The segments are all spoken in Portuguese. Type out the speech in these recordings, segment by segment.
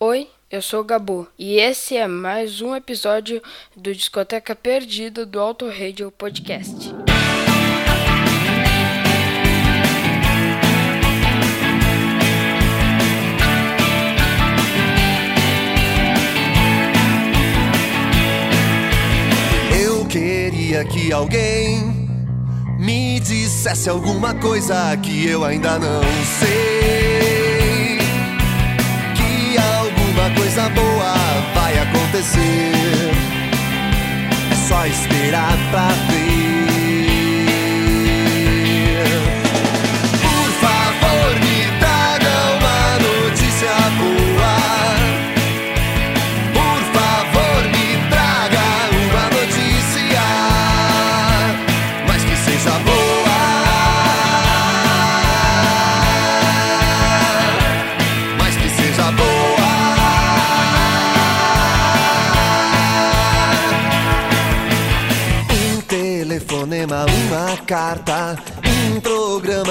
Oi, eu sou o Gabu e esse é mais um episódio do Discoteca Perdida do Auto Radio Podcast. Eu queria que alguém me dissesse alguma coisa que eu ainda não sei. Boa vai acontecer. É só esperar pra ver.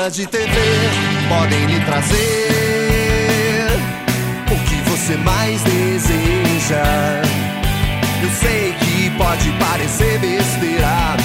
Programa de TV podem lhe trazer o que você mais deseja. Eu sei que pode parecer besteira,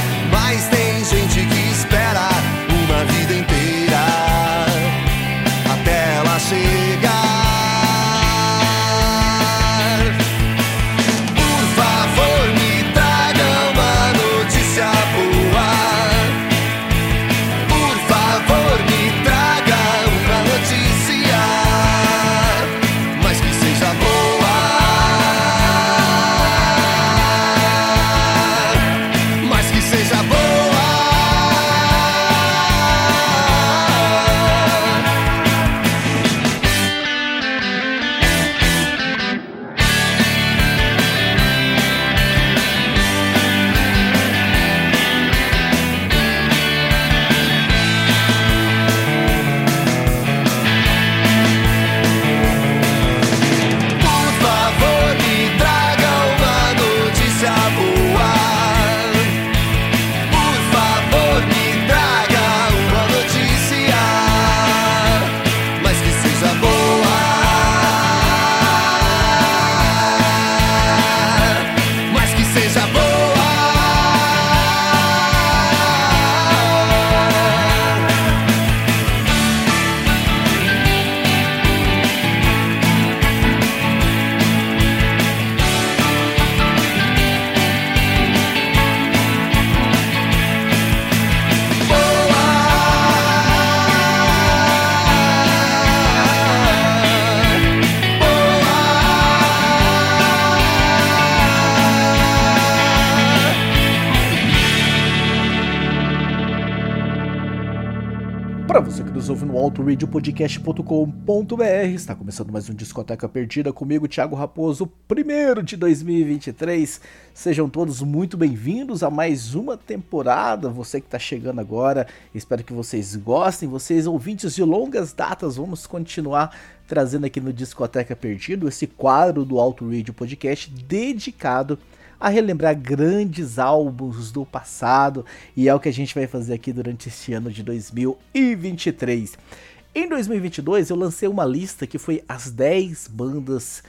autoradiopodcast.com.br, está começando mais um Discoteca Perdida comigo, Thiago Raposo, primeiro de 2023. Sejam todos muito bem-vindos a mais uma temporada. Você que está chegando agora, espero que vocês gostem. Vocês, ouvintes de longas datas, vamos continuar trazendo aqui no Discoteca Perdido esse quadro do Auto Radio Podcast dedicado a relembrar grandes álbuns do passado e é o que a gente vai fazer aqui durante este ano de 2023. Em 2022 eu lancei uma lista que foi as 10 bandas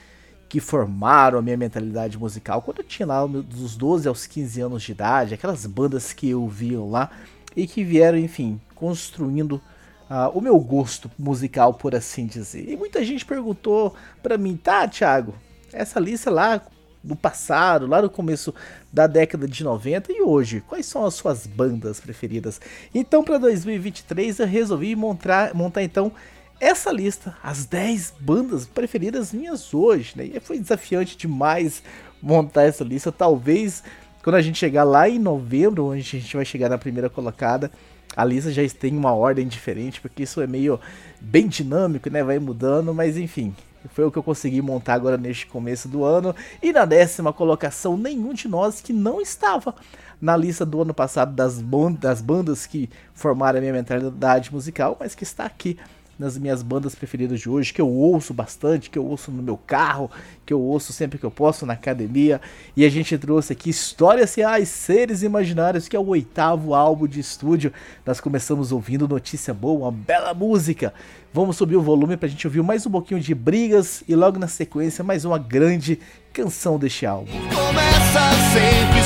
que formaram a minha mentalidade musical quando eu tinha lá dos 12 aos 15 anos de idade, aquelas bandas que eu via lá e que vieram, enfim, construindo ah, o meu gosto musical, por assim dizer. E muita gente perguntou pra mim, tá, Thiago, essa lista lá do passado, lá no começo da década de 90 e hoje, quais são as suas bandas preferidas? Então, para 2023 eu resolvi montar, montar então essa lista, as 10 bandas preferidas minhas hoje, né? E foi desafiante demais montar essa lista, talvez quando a gente chegar lá em novembro, onde a gente vai chegar na primeira colocada, a lista já tem uma ordem diferente, porque isso é meio bem dinâmico, né? Vai mudando, mas enfim, foi o que eu consegui montar agora neste começo do ano. E na décima colocação, nenhum de nós que não estava na lista do ano passado das, das bandas que formaram a minha mentalidade musical, mas que está aqui nas minhas bandas preferidas de hoje, que eu ouço bastante, que eu ouço no meu carro, que eu ouço sempre que eu posso na academia. E a gente trouxe aqui Histórias Reais, Seres Imaginários, que é o oitavo álbum de estúdio. Nós começamos ouvindo Notícia Boa, uma bela música. Vamos subir o volume pra gente ouvir mais um pouquinho de brigas e logo na sequência mais uma grande canção deste álbum. Começa sempre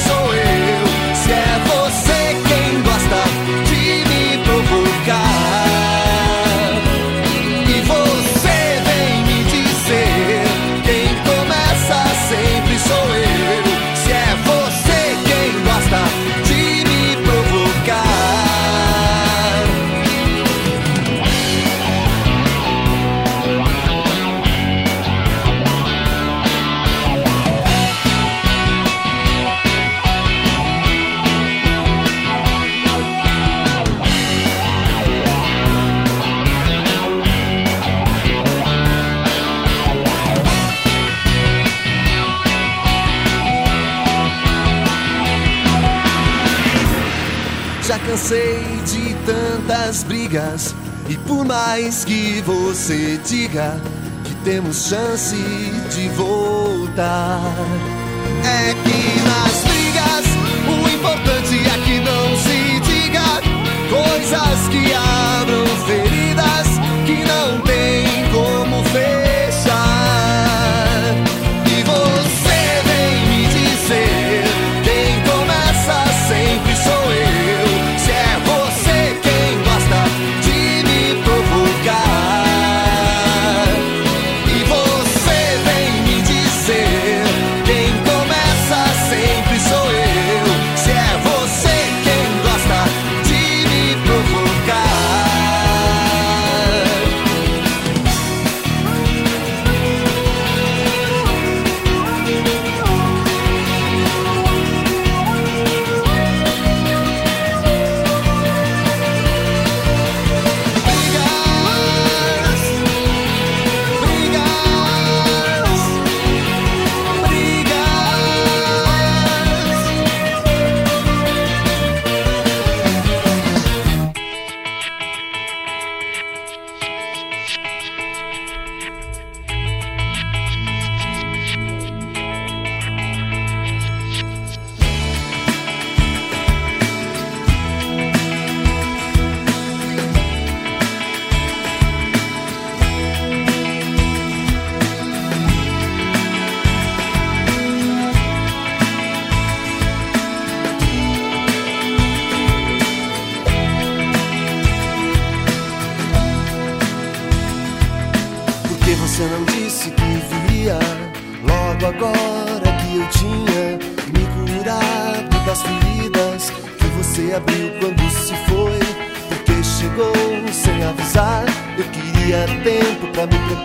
brigas. E por mais que você diga que temos chance de voltar, é que nas brigas o importante é que não se diga coisas que abram feridas que não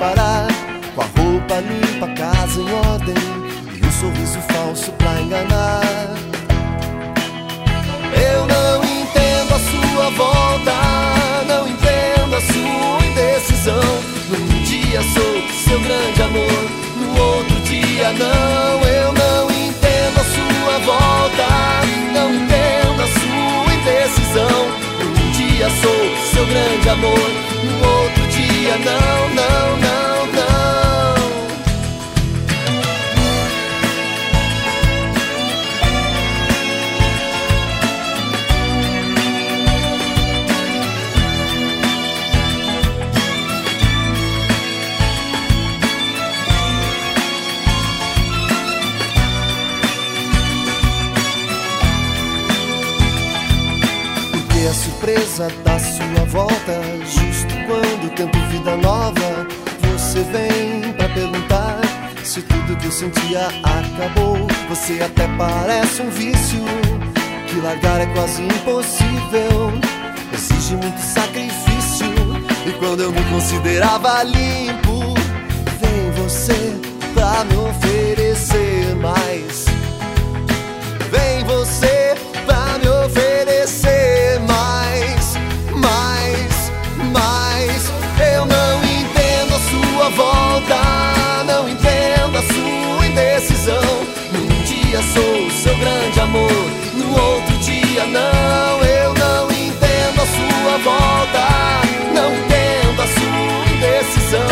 preparar com a roupa limpa, a casa em ordem e um sorriso falso pra enganar. Eu não entendo a sua volta, não entendo a sua indecisão. Num dia sou seu grande amor, no outro dia não. Eu não entendo a sua volta, não entendo a sua indecisão. Num dia sou seu grande amor, no outro dia não, não, não, não. Porque a surpresa da sua volta, tento vida nova, você vem pra perguntar se tudo que eu sentia acabou. Você até parece um vício, que largar é quase impossível, exige muito sacrifício. E quando eu me considerava limpo, vem você pra me oferecer mais. ilusão. Num dia sou seu grande amor, no outro dia não. Eu não entendo a sua volta, não entendo a sua indecisão.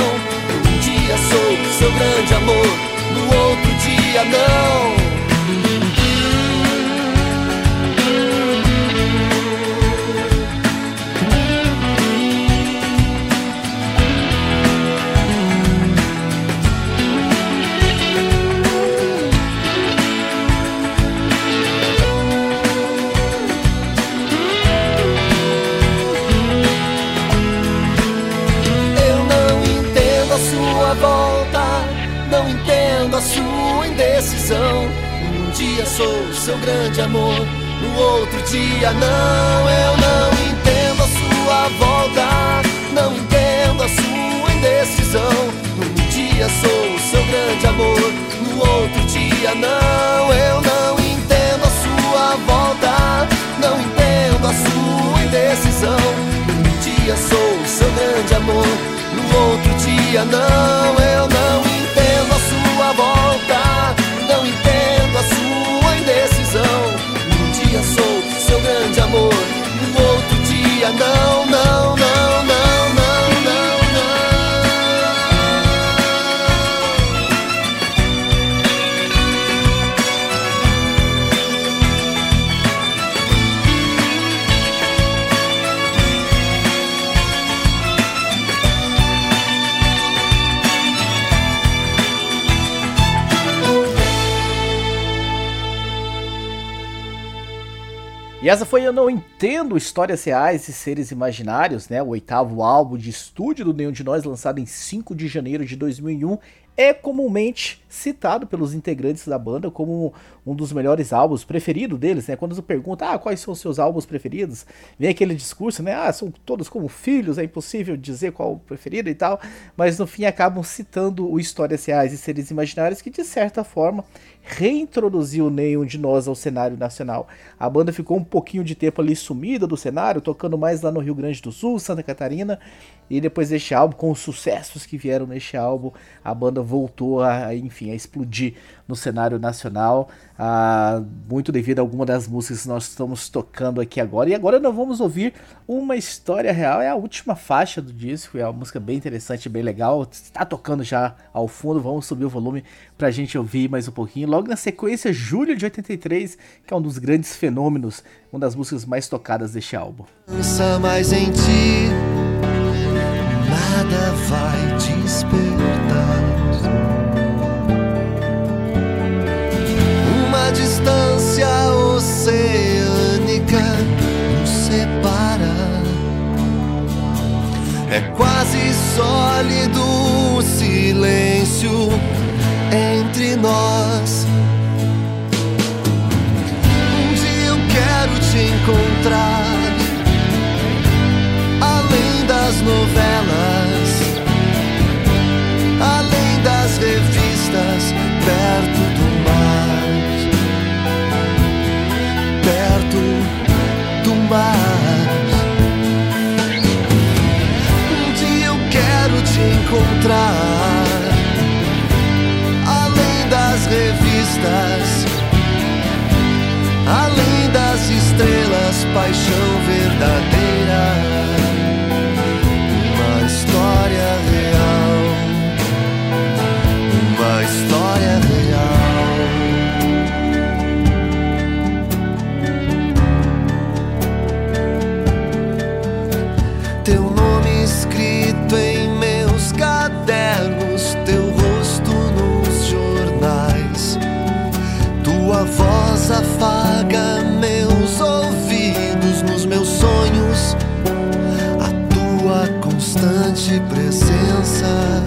Num dia sou seu grande amor, no outro dia não. Seu grande amor, no outro dia não. Eu não entendo a sua volta, não entendo a sua indecisão. Um dia sou seu grande amor, no outro dia não. Eu não entendo a sua volta, não entendo a sua indecisão. Um dia sou seu grande amor, no outro dia não. Eu E essa foi Eu Não Entendo Histórias Reais e Seres Imaginários, né? O oitavo álbum de estúdio do Nenhum de Nós, lançado em 5 de janeiro de 2001. É comumente citado pelos integrantes da banda como um dos melhores álbuns preferidos deles, né? Quando você pergunta, ah, quais são os seus álbuns preferidos? Vem aquele discurso, né? Ah, são todos como filhos, é impossível dizer qual o preferido e tal. Mas no fim acabam citando o Histórias Reais e Seres Imaginários, que de certa forma reintroduziu nenhum de nós ao cenário nacional. A banda ficou um pouquinho de tempo ali sumida do cenário, tocando mais lá no Rio Grande do Sul, Santa Catarina, e depois deste álbum, com os sucessos que vieram neste álbum, a banda voltou a, enfim, a explodir no cenário nacional, ah, muito devido a alguma das músicas que nós estamos tocando aqui agora. E agora nós vamos ouvir uma história real, é a última faixa do disco, é uma música bem interessante, bem legal, está tocando já ao fundo, vamos subir o volume pra gente ouvir mais um pouquinho. Logo na sequência, Julho de 83, que é um dos grandes fenômenos, uma das músicas mais tocadas deste álbum. Pensa mais em ti, nada vai despertar. Afaga meus ouvidos nos meus sonhos. A tua constante presença.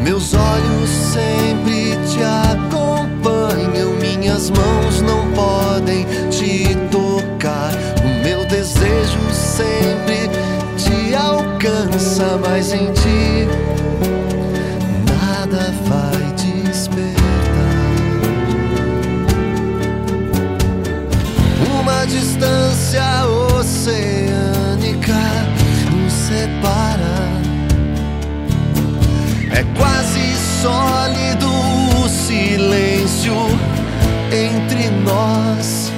Meus olhos sempre te acompanham, minhas mãos não podem te tocar. O meu desejo sempre te alcança, mas em ti sólido o silêncio entre nós.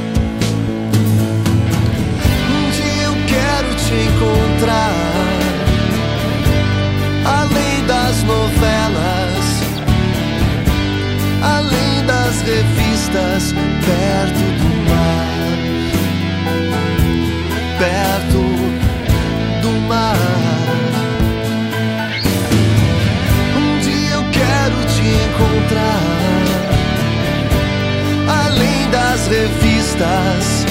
Um dia eu quero te encontrar, além das novelas, além das revistas, perto do revistas,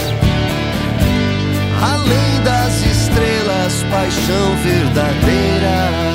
além das estrelas, paixão verdadeira.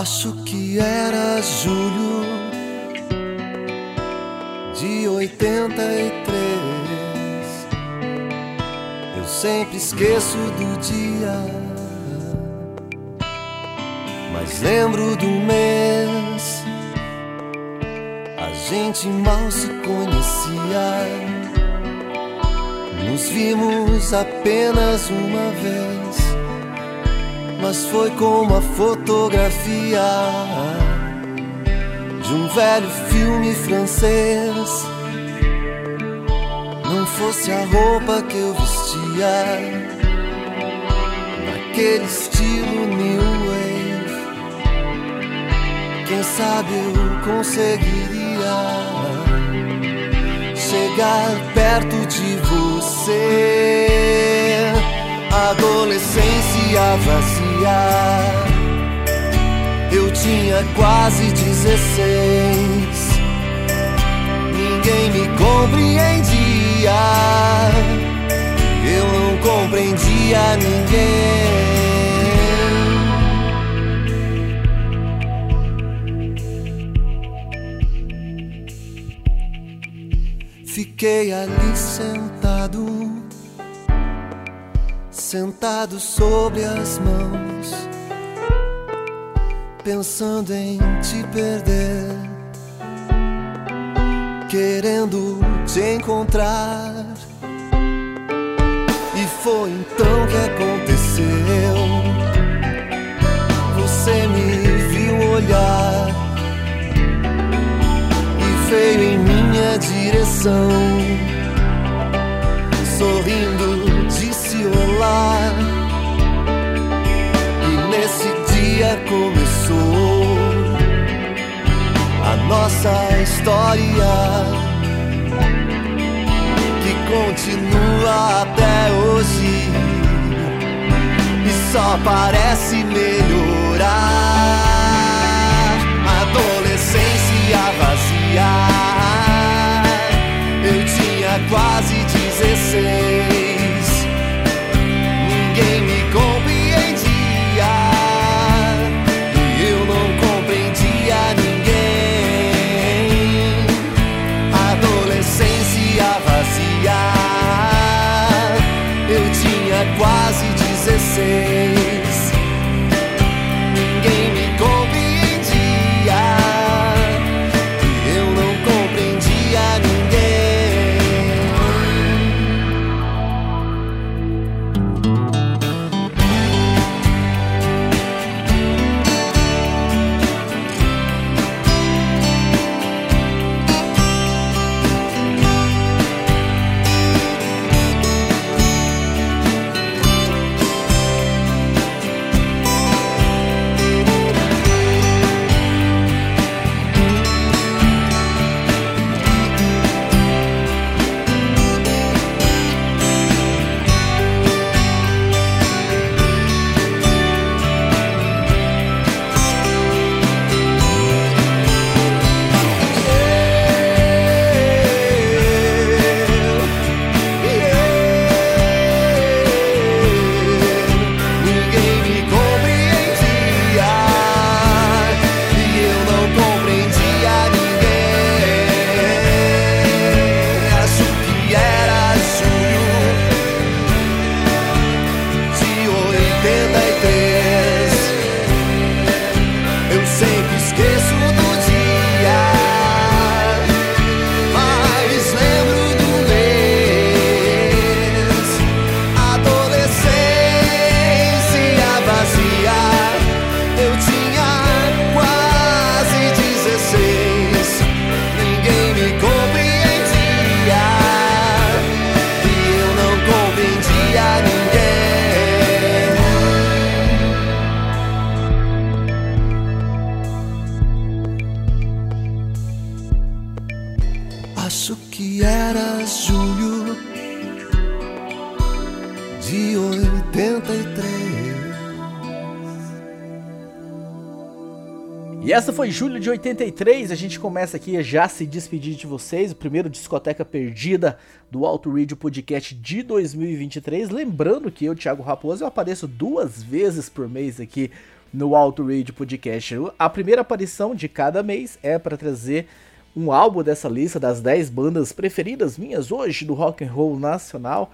Acho que era julho de 83. Eu sempre esqueço do dia, mas lembro do mês. A gente mal se conhecia. Nos vimos apenas uma vez, mas foi como a fotografia de um velho filme francês. Não fosse a roupa que eu vestia, naquele estilo new wave. Quem sabe eu conseguiria chegar perto de você. Adolescência vazia eu tinha quase 16. Ninguém me compreendia. Eu não compreendia ninguém. Fiquei ali sentado, sentado sobre as mãos pensando em te perder, querendo te encontrar. E foi então que aconteceu. Você me viu olhar e veio em minha direção, sorrindo, olá. E nesse dia começou a nossa história que continua até hoje e só parece melhorar. Adolescência vazia, eu tinha quase 16. 16. Acho que era julho de 83. E essa foi julho de 83. A gente começa aqui a já se despedir de vocês. O primeiro Discoteca Perdida do Alto Radio Podcast de 2023. Lembrando que eu, Thiago Raposo, eu apareço duas vezes por mês aqui no Alto Radio Podcast. A primeira aparição de cada mês é para trazer um álbum dessa lista das 10 bandas preferidas minhas hoje do rock and roll nacional.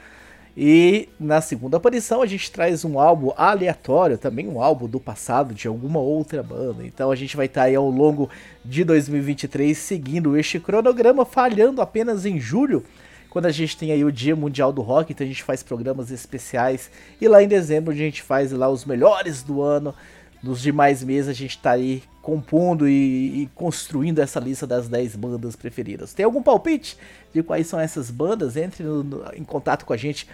E na segunda aparição a gente traz um álbum aleatório, também um álbum do passado de alguma outra banda. Então a gente vai estar aí ao longo de 2023 seguindo este cronograma, falhando apenas em julho, quando a gente tem aí o Dia Mundial do Rock, então a gente faz programas especiais. E lá em dezembro a gente faz lá os melhores do ano. Nos demais meses a gente tá aí compondo e, e, construindo essa lista das 10 bandas preferidas. Tem algum palpite de quais são essas bandas? Entre no, no, em contato com a gente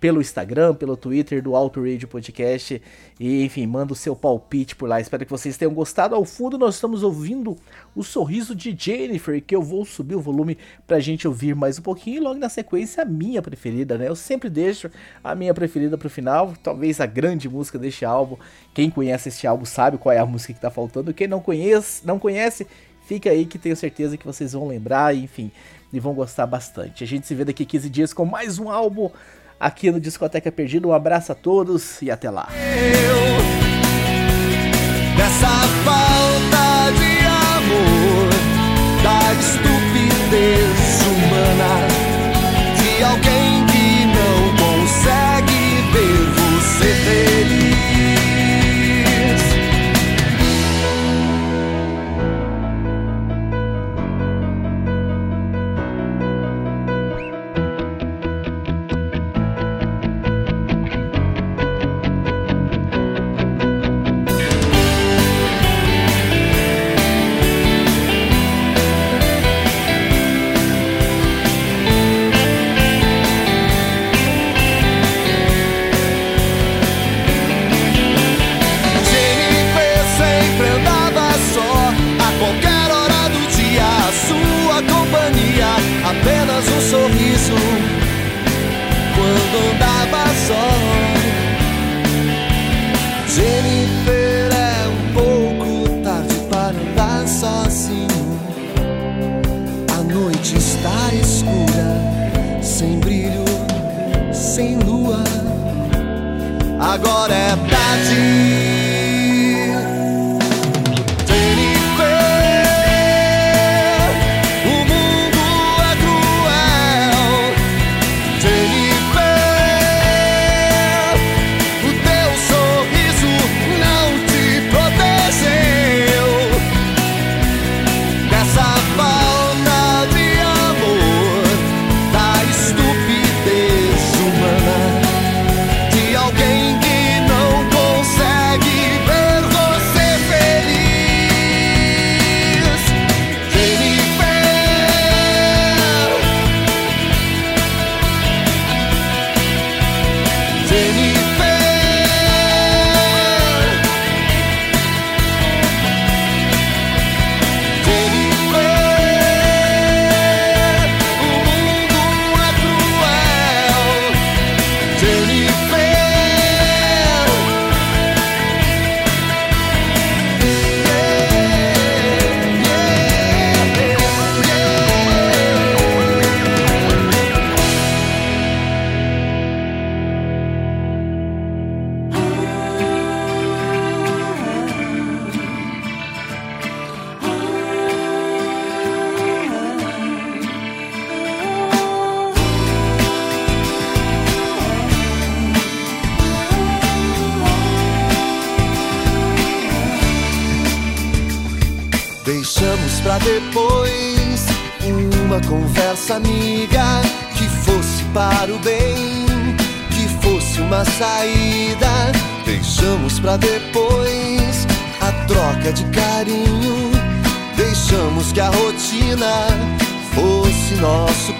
pelo Instagram, pelo Twitter do Auto Radio Podcast. E enfim, manda o seu palpite por lá. Espero que vocês tenham gostado. Ao fundo, nós estamos ouvindo o sorriso de Jennifer, que eu vou subir o volume pra gente ouvir mais um pouquinho. E logo na sequência, a minha preferida, né? Eu sempre deixo a minha preferida pro final. Talvez a grande música deste álbum. Quem conhece este álbum sabe qual é a música que tá faltando. Quem não conhece, não conhece, fica aí que tenho certeza que vocês vão lembrar, enfim, e vão gostar bastante. A gente se vê daqui 15 dias com mais um álbum aqui no Discoteca Perdida. Um abraço a todos e até lá. Eu, agora é tarde.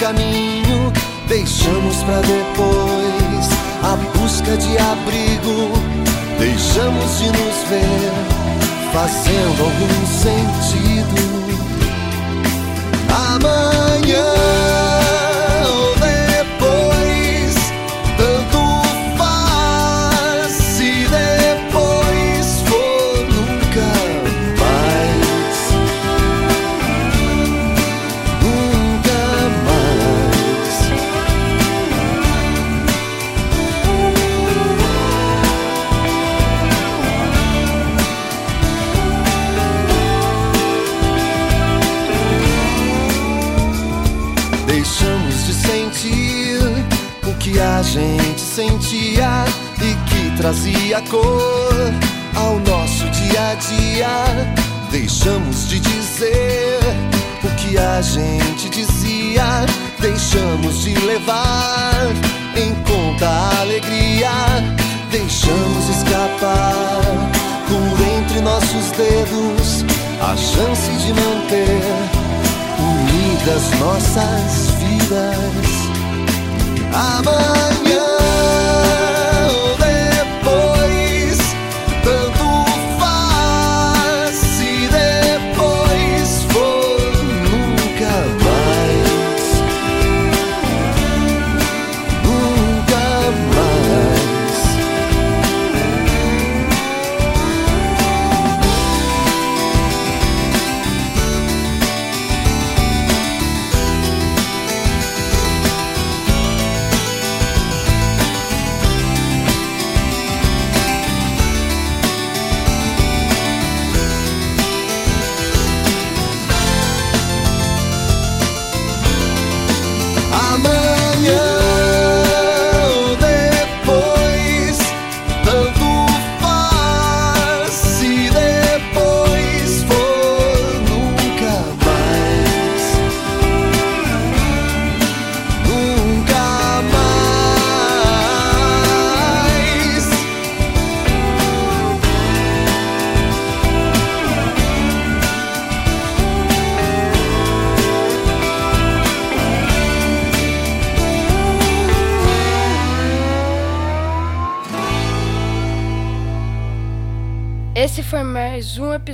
caminho deixamos para depois. A busca de abrigo deixamos de nos ver fazendo algum sentido. Amar